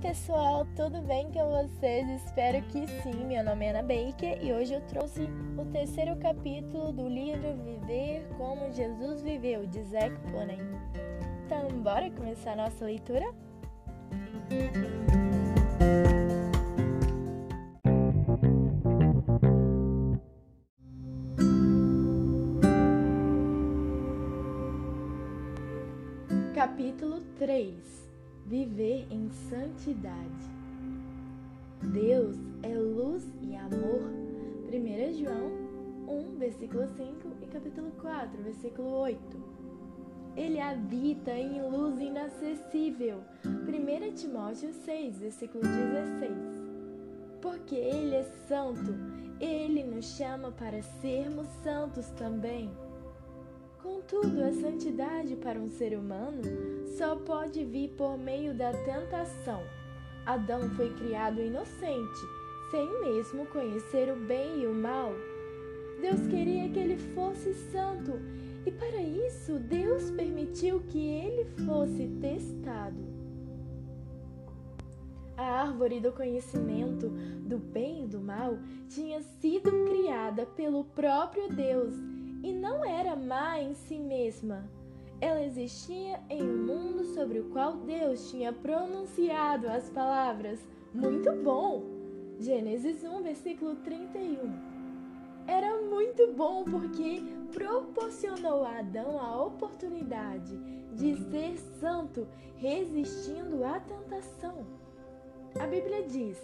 pessoal, tudo bem com vocês? Espero que sim. Meu nome é Ana Baker e hoje eu trouxe o terceiro capítulo do livro Viver como Jesus Viveu, de Zac Ponen. Então, bora começar nossa leitura? Capítulo 3 viver em santidade. Deus é luz e amor. 1 João 1, versículo 5 e capítulo 4, versículo 8. Ele habita em luz inacessível. 1 Timóteo 6, versículo 16. Porque Ele é santo, Ele nos chama para sermos santos também. Contudo, a santidade para um ser humano só pode vir por meio da tentação. Adão foi criado inocente, sem mesmo conhecer o bem e o mal. Deus queria que ele fosse santo e para isso Deus permitiu que ele fosse testado. A árvore do conhecimento do bem e do mal tinha sido criada pelo próprio Deus e não era má em si mesma. Ela existia em um mundo sobre o qual Deus tinha pronunciado as palavras muito bom. Gênesis 1, versículo 31. Era muito bom porque proporcionou a Adão a oportunidade de ser santo, resistindo à tentação. A Bíblia diz: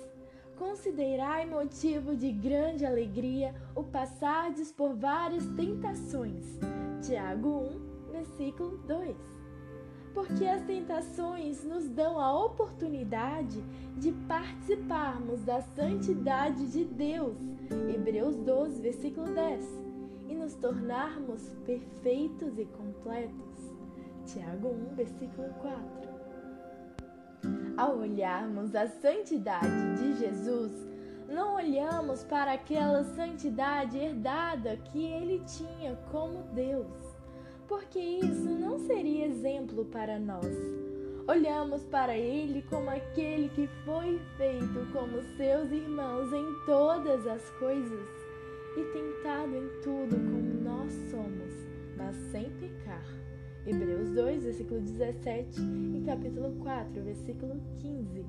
Considerai motivo de grande alegria o passardes por várias tentações. Tiago 1, versículo 2. Porque as tentações nos dão a oportunidade de participarmos da santidade de Deus. Hebreus 12, versículo 10. E nos tornarmos perfeitos e completos. Tiago 1, versículo 4. Ao olharmos a santidade de Jesus, não olhamos para aquela santidade herdada que ele tinha como Deus, porque isso não seria exemplo para nós. Olhamos para ele como aquele que foi feito como seus irmãos em todas as coisas e tentado em tudo como nós somos, mas sem pecar. Hebreus 2, versículo 17 e capítulo 4, versículo 15.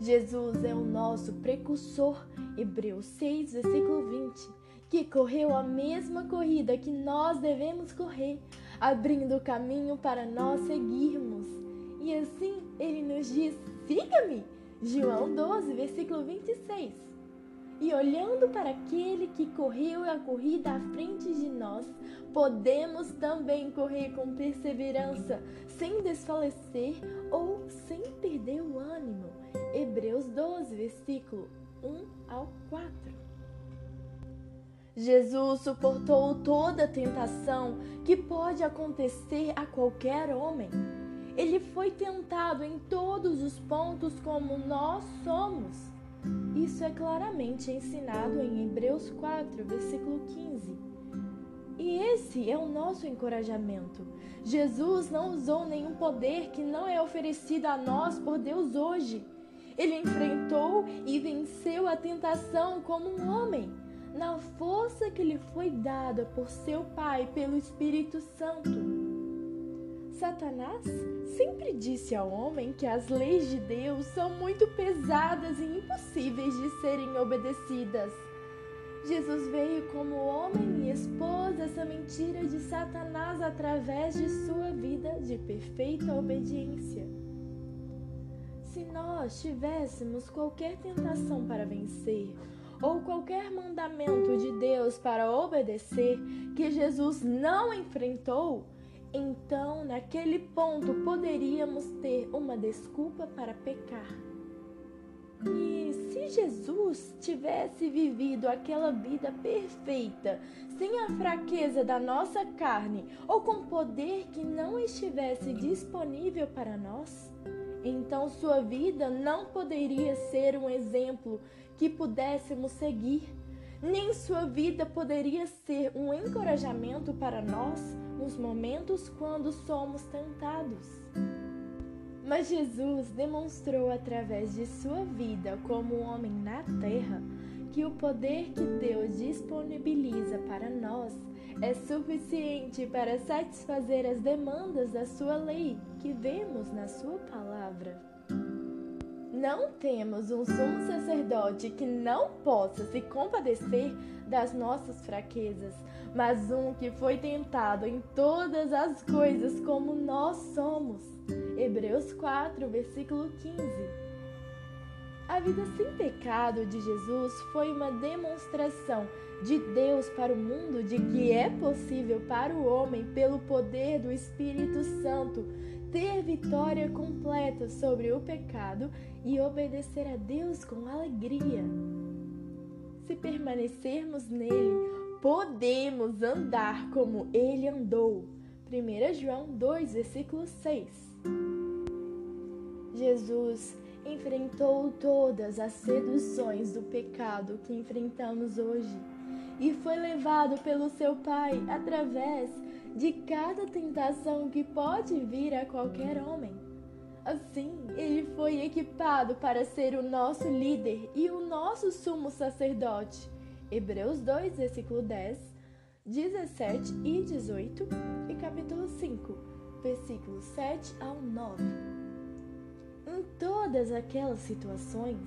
Jesus é o nosso precursor, Hebreus 6, versículo 20, que correu a mesma corrida que nós devemos correr, abrindo o caminho para nós seguirmos. E assim ele nos diz: siga-me. João 12, versículo 26. E olhando para aquele que correu a corrida à frente de nós, podemos também correr com perseverança, sem desfalecer ou sem perder o ânimo. Hebreus 12, versículo 1 ao 4. Jesus suportou toda a tentação que pode acontecer a qualquer homem. Ele foi tentado em todos os pontos como nós somos isso é claramente ensinado em Hebreus 4, versículo 15. E esse é o nosso encorajamento. Jesus não usou nenhum poder que não é oferecido a nós por Deus hoje. Ele enfrentou e venceu a tentação como um homem, na força que lhe foi dada por seu Pai pelo Espírito Santo. Satanás sempre disse ao homem que as leis de Deus são muito pesadas e impossíveis de serem obedecidas. Jesus veio como homem e expôs essa mentira de Satanás através de sua vida de perfeita obediência. Se nós tivéssemos qualquer tentação para vencer, ou qualquer mandamento de Deus para obedecer que Jesus não enfrentou, então, naquele ponto, poderíamos ter uma desculpa para pecar. E se Jesus tivesse vivido aquela vida perfeita, sem a fraqueza da nossa carne ou com poder que não estivesse disponível para nós, então sua vida não poderia ser um exemplo que pudéssemos seguir, nem sua vida poderia ser um encorajamento para nós nos momentos quando somos tentados. Mas Jesus demonstrou através de sua vida como homem na terra que o poder que Deus disponibiliza para nós é suficiente para satisfazer as demandas da sua lei que vemos na sua palavra. Não temos um sumo sacerdote que não possa se compadecer das nossas fraquezas, mas um que foi tentado em todas as coisas como nós somos. Hebreus 4, versículo 15. A vida sem pecado de Jesus foi uma demonstração de Deus para o mundo de que é possível para o homem, pelo poder do Espírito Santo, ter vitória completa sobre o pecado e obedecer a Deus com alegria. Se permanecermos nele, podemos andar como ele andou. 1 João 2, versículo 6. Jesus enfrentou todas as seduções do pecado que enfrentamos hoje e foi levado pelo seu Pai através de cada tentação que pode vir a qualquer homem. Assim, ele foi equipado para ser o nosso líder e o nosso sumo sacerdote. Hebreus 2, versículo 10, 17 e 18 e capítulo 5, versículos 7 ao 9. Em todas aquelas situações,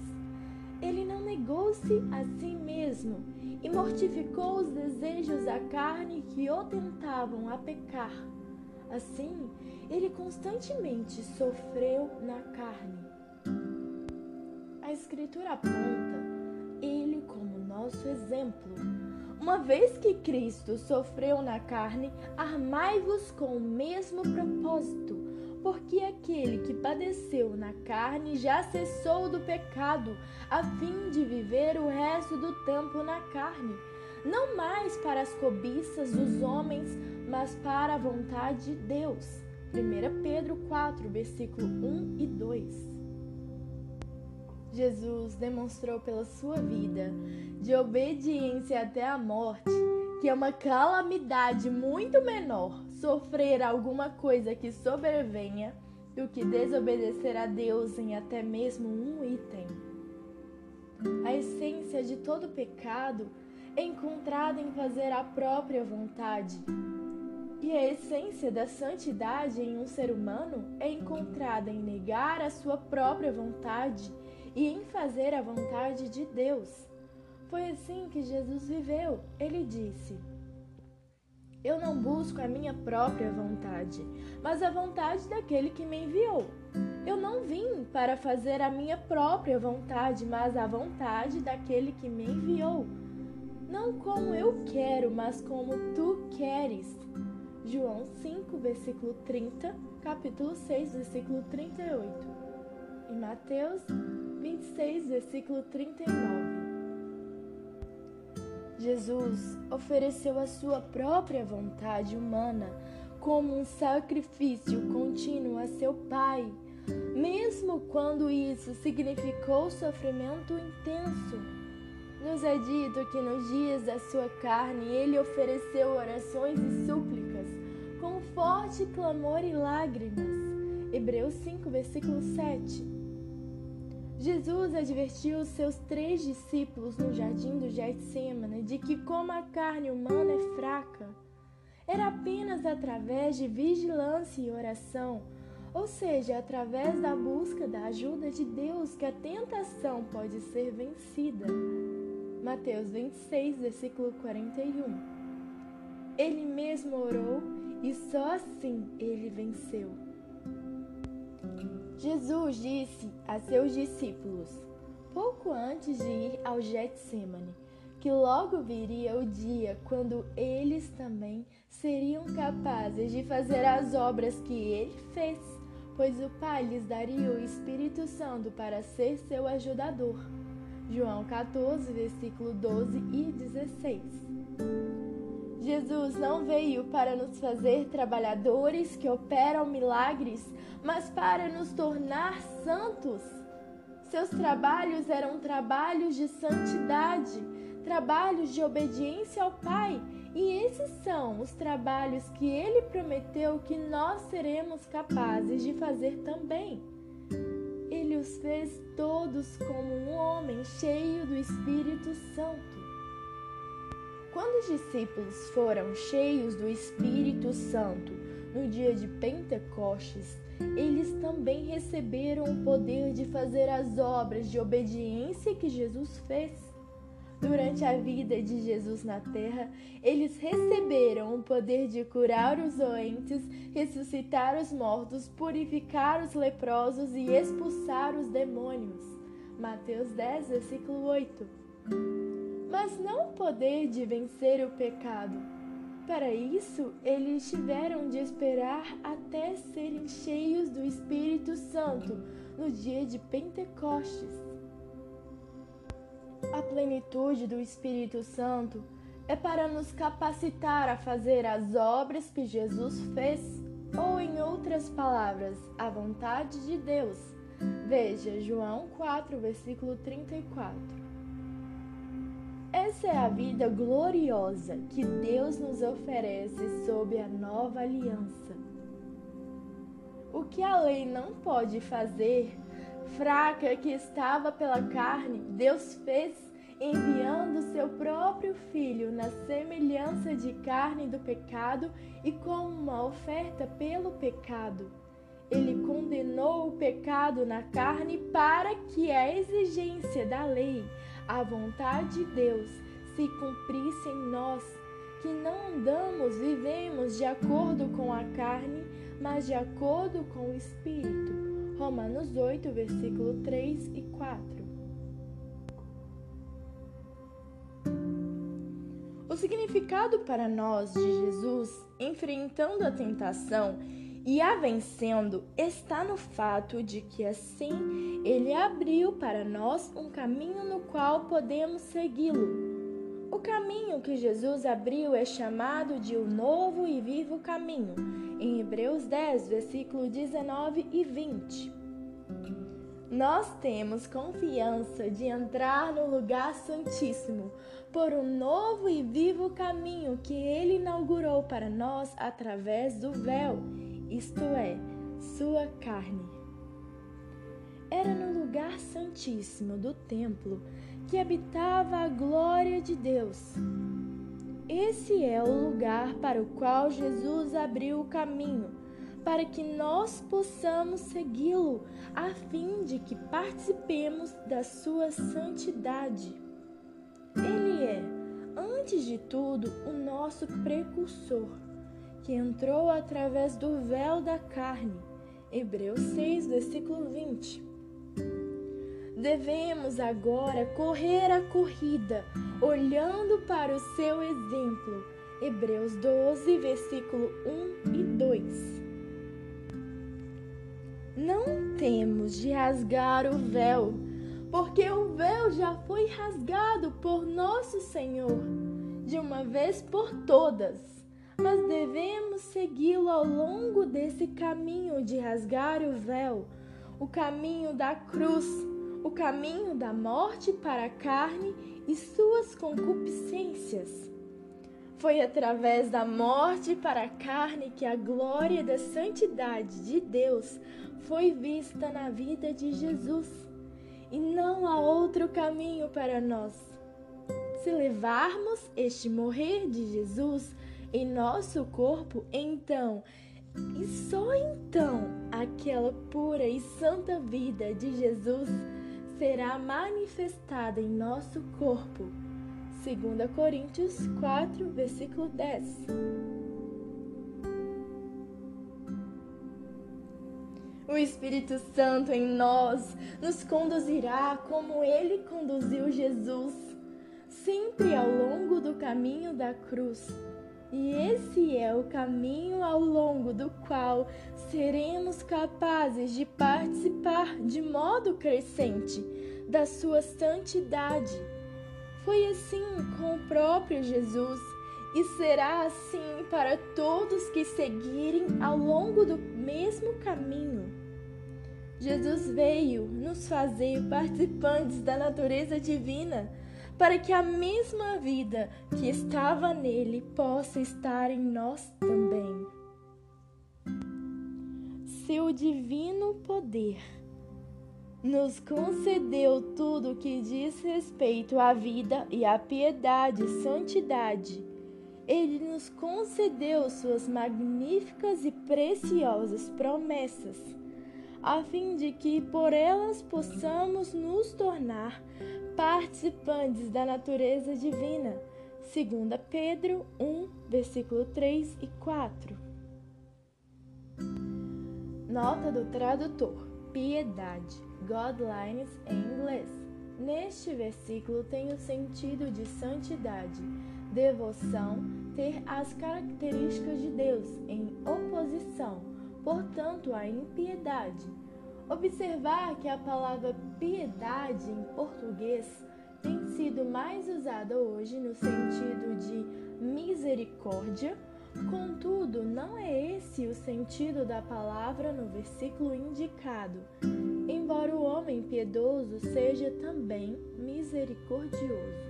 ele não negou-se a si mesmo e mortificou os desejos da carne que o tentavam a pecar. Assim, ele constantemente sofreu na carne. A Escritura aponta ele como nosso exemplo. Uma vez que Cristo sofreu na carne, armai-vos com o mesmo propósito porque aquele que padeceu na carne já cessou do pecado, a fim de viver o resto do tempo na carne, não mais para as cobiças dos homens, mas para a vontade de Deus. 1 Pedro 4, versículo 1 e 2. Jesus demonstrou pela sua vida de obediência até a morte que é uma calamidade muito menor sofrer alguma coisa que sobrevenha do que desobedecer a Deus em até mesmo um item. A essência de todo pecado é encontrada em fazer a própria vontade. E a essência da santidade em um ser humano é encontrada em negar a sua própria vontade e em fazer a vontade de Deus. Foi assim que Jesus viveu. Ele disse: Eu não busco a minha própria vontade, mas a vontade daquele que me enviou. Eu não vim para fazer a minha própria vontade, mas a vontade daquele que me enviou. Não como eu quero, mas como tu queres. João 5, versículo 30, capítulo 6, versículo 38. E Mateus 26, versículo 39. Jesus ofereceu a sua própria vontade humana como um sacrifício contínuo a seu Pai, mesmo quando isso significou sofrimento intenso. Nos é dito que nos dias da sua carne ele ofereceu orações e súplicas, com forte clamor e lágrimas. Hebreus 5, versículo 7. Jesus advertiu os seus três discípulos no jardim do Getsemane de que, como a carne humana é fraca, era apenas através de vigilância e oração, ou seja, através da busca da ajuda de Deus, que a tentação pode ser vencida. Mateus 26, versículo 41. Ele mesmo orou e só assim ele venceu. Jesus disse a seus discípulos, pouco antes de ir ao Getsemane, que logo viria o dia quando eles também seriam capazes de fazer as obras que ele fez, pois o Pai lhes daria o Espírito Santo para ser seu ajudador. João 14, versículo 12 e 16. Jesus não veio para nos fazer trabalhadores que operam milagres, mas para nos tornar santos. Seus trabalhos eram trabalhos de santidade, trabalhos de obediência ao Pai E esses são os trabalhos que ele prometeu que nós seremos capazes de fazer também. Ele os fez todos como um homem cheio do Espírito Santo. Quando os discípulos foram cheios do Espírito Santo no dia de Pentecostes, eles também receberam o poder de fazer as obras de obediência que Jesus fez. Durante a vida de Jesus na terra, eles receberam o poder de curar os doentes, ressuscitar os mortos, purificar os leprosos e expulsar os demônios. Mateus 10, versículo 8. Mas não o poder de vencer o pecado. Para isso, eles tiveram de esperar até serem cheios do Espírito Santo no dia de Pentecostes. A plenitude do Espírito Santo é para nos capacitar a fazer as obras que Jesus fez, ou em outras palavras, a vontade de Deus. Veja João 4, versículo 34. Essa é a vida gloriosa que Deus nos oferece sob a nova aliança. O que a lei não pode fazer, fraca que estava pela carne, Deus fez enviando seu próprio filho na semelhança de carne do pecado e como uma oferta pelo pecado. Ele condenou o pecado na carne para que a exigência da lei, a vontade de Deus, se cumprisse em nós, que não andamos, vivemos de acordo com a carne, mas de acordo com o Espírito. Romanos 8, versículo 3 e 4. O significado para nós de Jesus enfrentando a tentação e a vencendo está no fato de que assim ele abriu para nós um caminho no qual podemos segui-lo. O caminho que Jesus abriu é chamado de o novo e vivo caminho, em Hebreus 10, versículo 19 e 20. Nós temos confiança de entrar no lugar santíssimo por um novo e vivo caminho que ele inaugurou para nós através do véu, isto é, sua carne. Era no lugar santíssimo do templo que habitava a glória de Deus. Esse é o lugar para o qual Jesus abriu o caminho, para que nós possamos segui-lo, a fim de que participemos da sua santidade. Ele é, antes de tudo, o nosso precursor, que entrou através do véu da carne. Hebreus 6, versículo 20. Devemos agora correr a corrida, olhando para o seu exemplo. Hebreus 12, versículo 1 e 2. Não temos de rasgar o véu, porque o véu já foi rasgado por nosso Senhor, de uma vez por todas. Mas devemos segui-lo ao longo desse caminho de rasgar o véu, o caminho da cruz o caminho da morte para a carne e suas concupiscências. Foi através da morte para a carne que a glória da santidade de Deus foi vista na vida de Jesus, e não há outro caminho para nós. Se levarmos este morrer de Jesus em nosso corpo, então e só então aquela pura e santa vida de Jesus será manifestada em nosso corpo. 2 Coríntios 4, versículo 10. O Espírito Santo em nós nos conduzirá como ele conduziu Jesus, sempre ao longo do caminho da cruz e esse é o caminho ao longo do qual seremos capazes de participar de modo crescente da sua santidade. Foi assim com o próprio Jesus e será assim para todos que seguirem ao longo do mesmo caminho. Jesus veio nos fazer participantes da natureza divina para que a mesma vida que estava nele possa estar em nós também. Seu divino poder nos concedeu tudo que diz respeito à vida e à piedade e santidade. Ele nos concedeu suas magníficas e preciosas promessas, a fim de que por elas possamos nos tornar participantes da natureza divina. 2 Pedro 1, versículo 3 e 4. Nota do tradutor: piedade, godliness em inglês. Neste versículo tem o sentido de santidade, devoção, ter as características de Deus em oposição, portanto, à impiedade Observar que a palavra piedade em português tem sido mais usada hoje no sentido de misericórdia, contudo, não é esse o sentido da palavra no versículo indicado, embora o homem piedoso seja também misericordioso.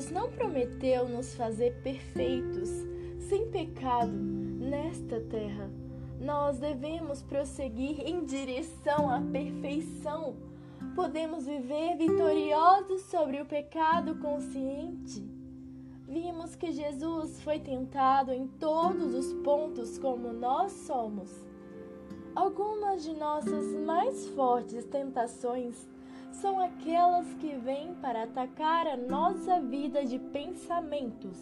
Deus não prometeu nos fazer perfeitos, sem pecado, nesta terra. Nós devemos prosseguir em direção à perfeição. Podemos viver vitoriosos sobre o pecado consciente. Vimos que Jesus foi tentado em todos os pontos como nós somos. Algumas de nossas mais fortes tentações são aquelas que vêm para atacar a nossa vida de pensamentos.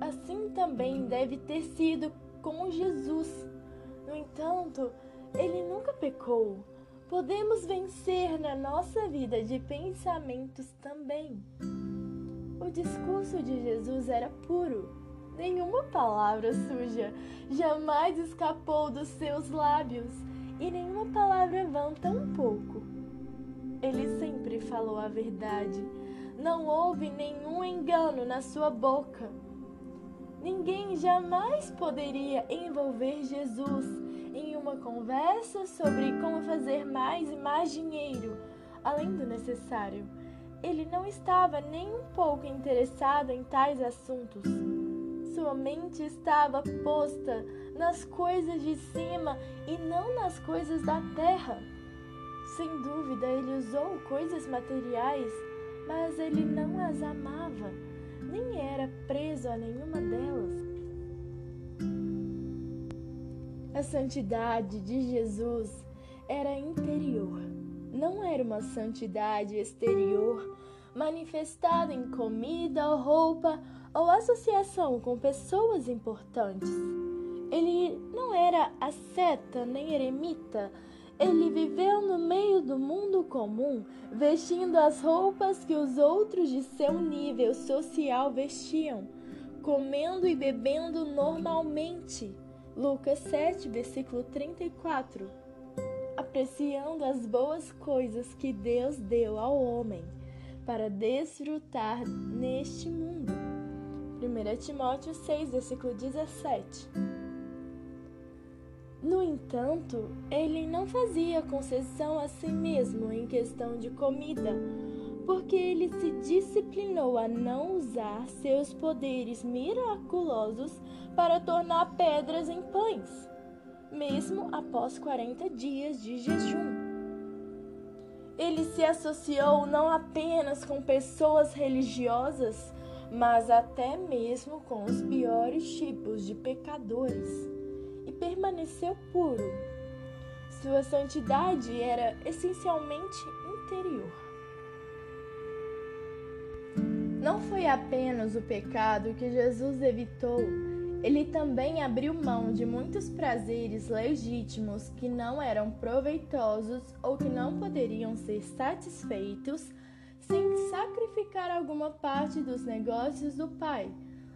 Assim também deve ter sido com Jesus. No entanto, ele nunca pecou. Podemos vencer na nossa vida de pensamentos também. O discurso de Jesus era puro. Nenhuma palavra suja jamais escapou dos seus lábios e nenhuma palavra vã tampouco. Ele sempre falou a verdade. Não houve nenhum engano na sua boca. Ninguém jamais poderia envolver Jesus em uma conversa sobre como fazer mais e mais dinheiro, além do necessário. Ele não estava nem um pouco interessado em tais assuntos. Sua mente estava posta nas coisas de cima e não nas coisas da terra. Sem dúvida, ele usou coisas materiais, mas ele não as amava, nem era preso a nenhuma delas. A santidade de Jesus era interior, não era uma santidade exterior manifestada em comida ou roupa ou associação com pessoas importantes. Ele não era asceta nem eremita ele viveu no meio do mundo comum, vestindo as roupas que os outros de seu nível social vestiam, comendo e bebendo normalmente. Lucas 7, versículo 34. Apreciando as boas coisas que Deus deu ao homem para desfrutar neste mundo. 1 Timóteo 6, versículo 17. No entanto, ele não fazia concessão a si mesmo em questão de comida, porque ele se disciplinou a não usar seus poderes miraculosos para tornar pedras em pães, mesmo após 40 dias de jejum. Ele se associou não apenas com pessoas religiosas, mas até mesmo com os piores tipos de pecadores e permaneceu puro. Sua santidade era essencialmente interior. Não foi apenas o pecado que Jesus evitou, ele também abriu mão de muitos prazeres legítimos que não eram proveitosos ou que não poderiam ser satisfeitos sem sacrificar alguma parte dos negócios do Pai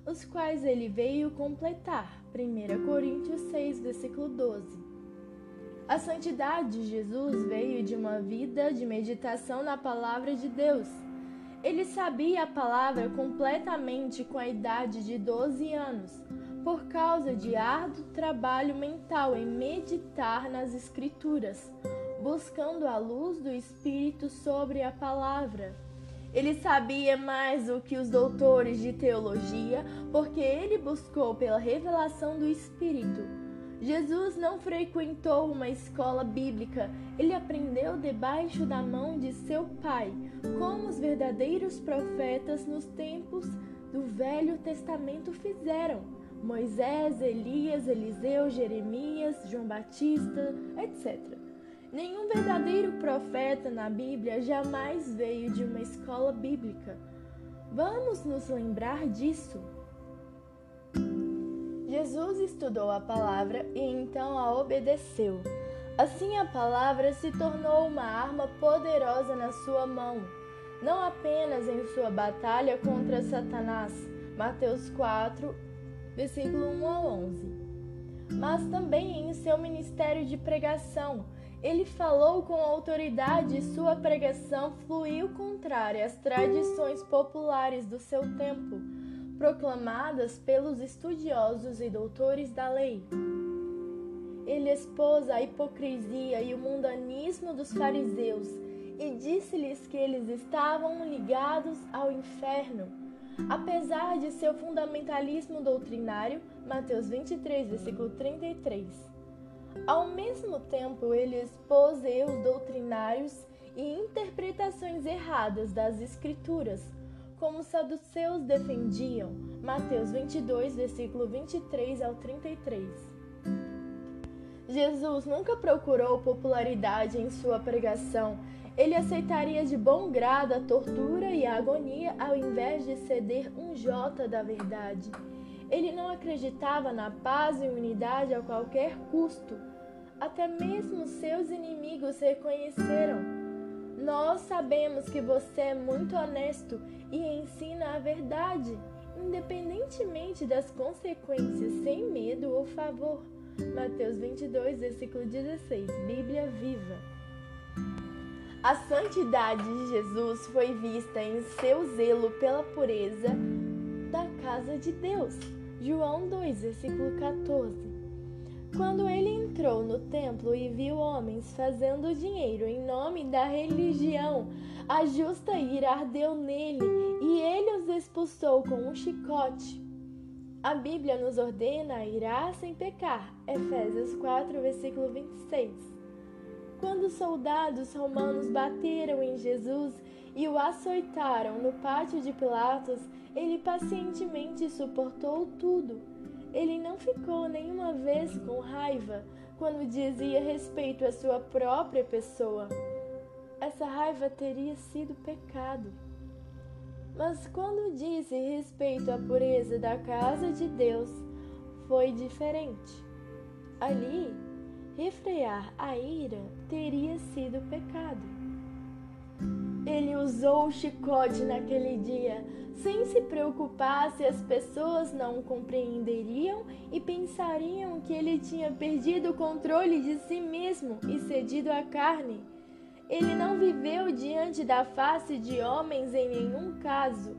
os quais ele veio completar. 1 Coríntios 6, versículo 12. A santidade de Jesus veio de uma vida de meditação na palavra de Deus. Ele sabia a palavra completamente com a idade de 12 anos, por causa de árduo trabalho mental em meditar nas Escrituras, buscando a luz do Espírito sobre a palavra. Ele sabia mais do que os doutores de teologia, porque ele buscou pela revelação do Espírito. Jesus não frequentou uma escola bíblica, ele aprendeu debaixo da mão de seu pai, como os verdadeiros profetas nos tempos do Velho Testamento fizeram. Moisés, Elias, Eliseu, Jeremias, João Batista, etc. Nenhum verdadeiro profeta na Bíblia jamais veio de uma escola bíblica. Vamos nos lembrar disso. Jesus estudou a palavra e então a obedeceu. Assim a palavra se tornou uma arma poderosa na sua mão, não apenas em sua batalha contra Satanás, Mateus 4, versículo 1 a 11, mas também em seu ministério de pregação ele falou com autoridade e sua pregação fluiu contrária às tradições populares do seu tempo, proclamadas pelos estudiosos e doutores da lei. Ele expôs a hipocrisia e o mundanismo dos fariseus e disse-lhes que eles estavam ligados ao inferno. Apesar de seu fundamentalismo doutrinário, Mateus 23, versículo 33. Ao mesmo tempo, ele expôs erros doutrinários e interpretações erradas das Escrituras, como os saduceus defendiam. Mateus 22, versículo 23 ao 33. Jesus nunca procurou popularidade em sua pregação. Ele aceitaria de bom grado a tortura e a agonia ao invés de ceder um jota da verdade. Ele não acreditava na paz e unidade a qualquer custo. Até mesmo seus inimigos reconheceram. Nós sabemos que você é muito honesto e ensina a verdade, independentemente das consequências, sem medo ou favor. Mateus 22, versículo 16, Bíblia Viva. A santidade de Jesus foi vista em seu zelo pela pureza da casa de Deus. João 2, versículo 14. Quando ele entrou no templo e viu homens fazendo dinheiro em nome da religião, a justa ira ardeu nele e ele os expulsou com um chicote. A Bíblia nos ordena irar sem pecar. Efésios 4, versículo 26. Quando os soldados romanos bateram em Jesus e o açoitaram no pátio de Pilatos, ele pacientemente suportou tudo. Ele não ficou nenhuma vez com raiva quando dizia respeito à sua própria pessoa. Essa raiva teria sido pecado. Mas quando disse respeito à pureza da casa de Deus, foi diferente. Ali, refrear a ira teria sido pecado. Ele usou o chicote naquele dia, sem se preocupar se as pessoas não compreenderiam e pensariam que ele tinha perdido o controle de si mesmo e cedido à carne. Ele não viveu diante da face de homens em nenhum caso.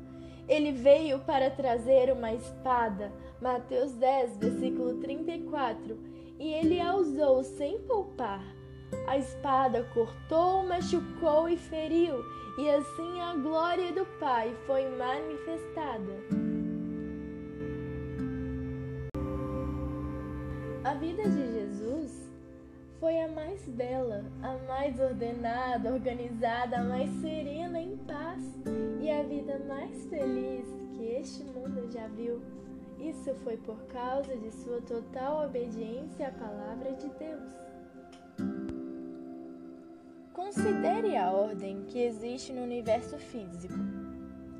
Ele veio para trazer uma espada, Mateus 10, versículo 34, e ele a usou sem poupar. A espada cortou, machucou e feriu, e assim a glória do Pai foi manifestada. A vida de Jesus foi a mais bela, a mais ordenada, organizada, a mais serena em paz e a vida mais feliz que este mundo já viu. Isso foi por causa de sua total obediência à palavra de Deus. Considere a ordem que existe no universo físico.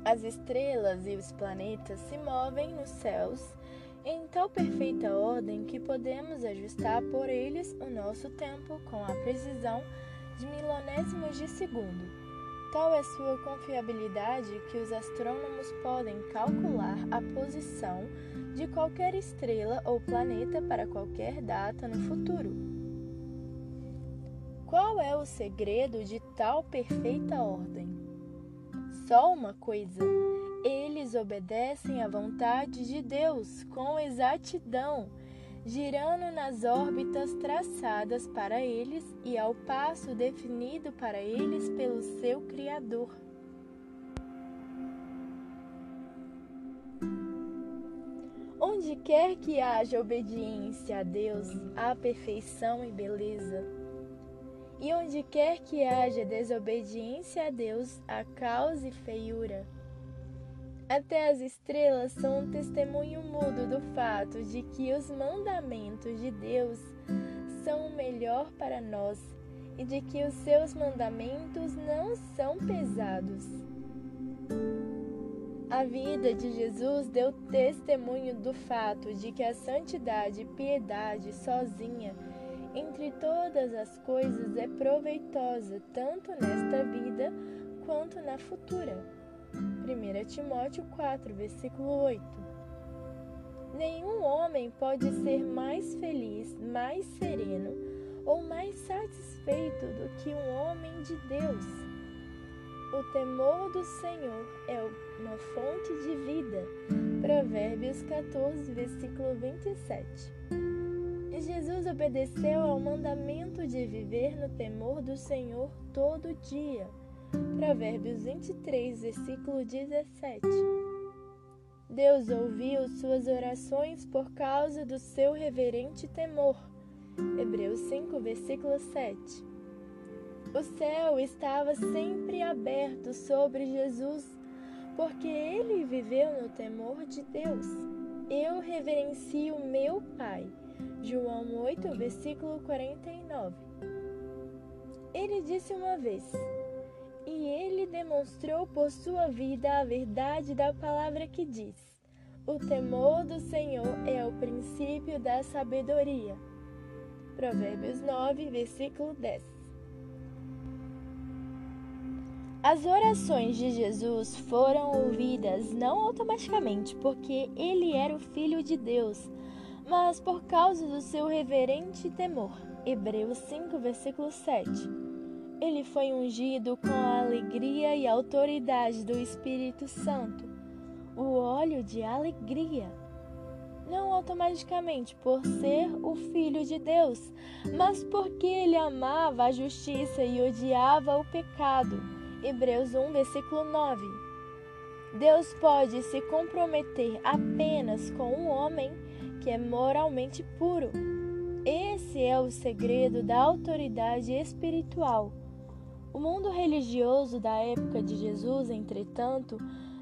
As estrelas e os planetas se movem nos céus em tal perfeita ordem que podemos ajustar por eles o nosso tempo com a precisão de milonésimos de segundo. Tal é sua confiabilidade que os astrônomos podem calcular a posição de qualquer estrela ou planeta para qualquer data no futuro. Qual é o segredo de tal perfeita ordem? Só uma coisa: Eles obedecem à vontade de Deus com exatidão, girando nas órbitas traçadas para eles e ao passo definido para eles pelo seu Criador. Onde quer que haja obediência a Deus, há perfeição e beleza. E onde quer que haja desobediência a Deus, há caos e feiura. Até as estrelas são um testemunho mudo do fato de que os mandamentos de Deus são o melhor para nós e de que os seus mandamentos não são pesados. A vida de Jesus deu testemunho do fato de que a santidade e piedade sozinha entre todas as coisas é proveitosa tanto nesta vida quanto na futura. 1 Timóteo 4, versículo 8. Nenhum homem pode ser mais feliz, mais sereno ou mais satisfeito do que um homem de Deus. O temor do Senhor é uma fonte de vida. Provérbios 14, versículo 27. Jesus obedeceu ao mandamento de viver no temor do Senhor todo dia. Provérbios 23, versículo 17. Deus ouviu suas orações por causa do seu reverente temor. Hebreus 5, versículo 7. O céu estava sempre aberto sobre Jesus, porque ele viveu no temor de Deus. Eu reverencio meu Pai. João 8, versículo 49. Ele disse uma vez: E ele demonstrou por sua vida a verdade da palavra que diz: O temor do Senhor é o princípio da sabedoria. Provérbios 9, versículo 10. As orações de Jesus foram ouvidas não automaticamente porque ele era o Filho de Deus, mas por causa do seu reverente temor. Hebreus 5, versículo 7. Ele foi ungido com a alegria e autoridade do Espírito Santo, o óleo de alegria. Não automaticamente por ser o Filho de Deus, mas porque ele amava a justiça e odiava o pecado Hebreus 1, versículo 9. Deus pode se comprometer apenas com um homem que é moralmente puro. Esse é o segredo da autoridade espiritual. O mundo religioso da época de Jesus, entretanto,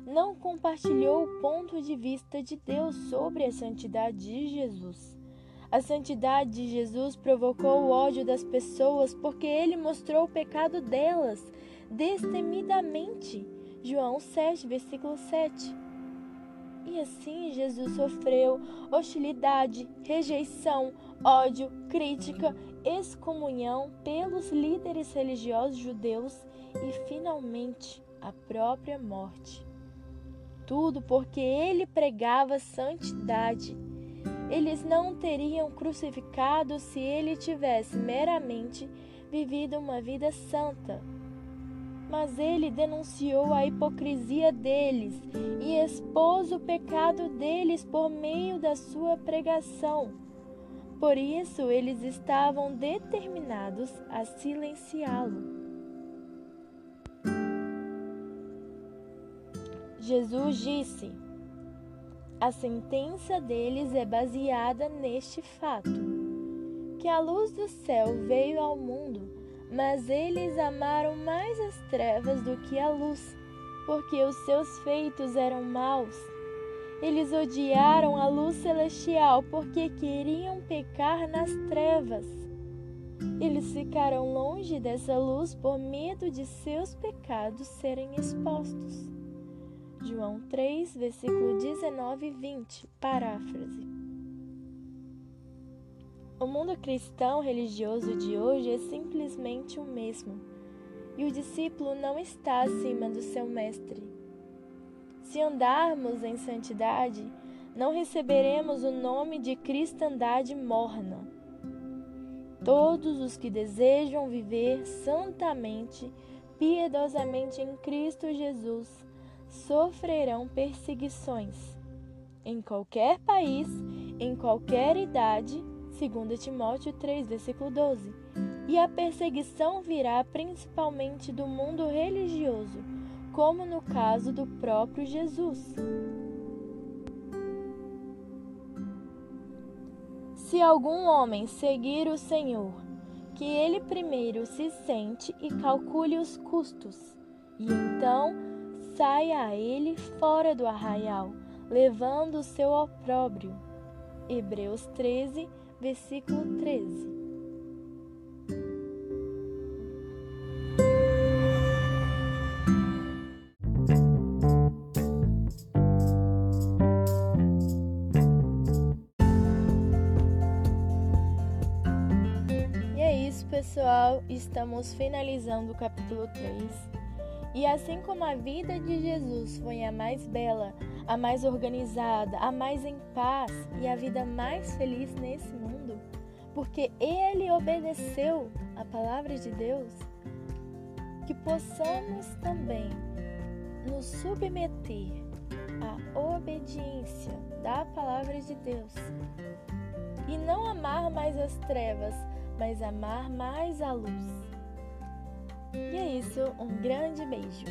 não compartilhou o ponto de vista de Deus sobre a santidade de Jesus. A santidade de Jesus provocou o ódio das pessoas porque ele mostrou o pecado delas destemidamente. João 7, versículo 7. E assim Jesus sofreu hostilidade, rejeição, ódio, crítica, excomunhão pelos líderes religiosos judeus e finalmente a própria morte. Tudo porque ele pregava santidade. Eles não teriam crucificado se ele tivesse meramente vivido uma vida santa mas ele denunciou a hipocrisia deles e expôs o pecado deles por meio da sua pregação. Por isso, eles estavam determinados a silenciá-lo. Jesus disse: A sentença deles é baseada neste fato, que a luz do céu veio ao mundo mas eles amaram mais as trevas do que a luz, porque os seus feitos eram maus. Eles odiaram a luz celestial porque queriam pecar nas trevas. Eles ficaram longe dessa luz por medo de seus pecados serem expostos. João 3, versículo 19 e 20, paráfrase. O mundo cristão religioso de hoje é simplesmente o mesmo, e o discípulo não está acima do seu mestre. Se andarmos em santidade, não receberemos o nome de cristandade morna. Todos os que desejam viver santamente, piedosamente em Cristo Jesus, sofrerão perseguições em qualquer país, em qualquer idade, 2 Timóteo 3, versículo 12. E a perseguição virá principalmente do mundo religioso, como no caso do próprio Jesus. Se algum homem seguir o Senhor, que ele primeiro se sente e calcule os custos, e então saia a ele fora do arraial, levando o seu opróbrio. Hebreus 13, versículo 13. E é isso, pessoal. Estamos finalizando o capítulo 3. E assim como a vida de Jesus foi a mais bela, a mais organizada, a mais em paz e a vida mais feliz nesse mundo, porque ele obedeceu a palavra de Deus, que possamos também nos submeter à obediência da palavra de Deus e não amar mais as trevas, mas amar mais a luz. E é isso, um grande beijo!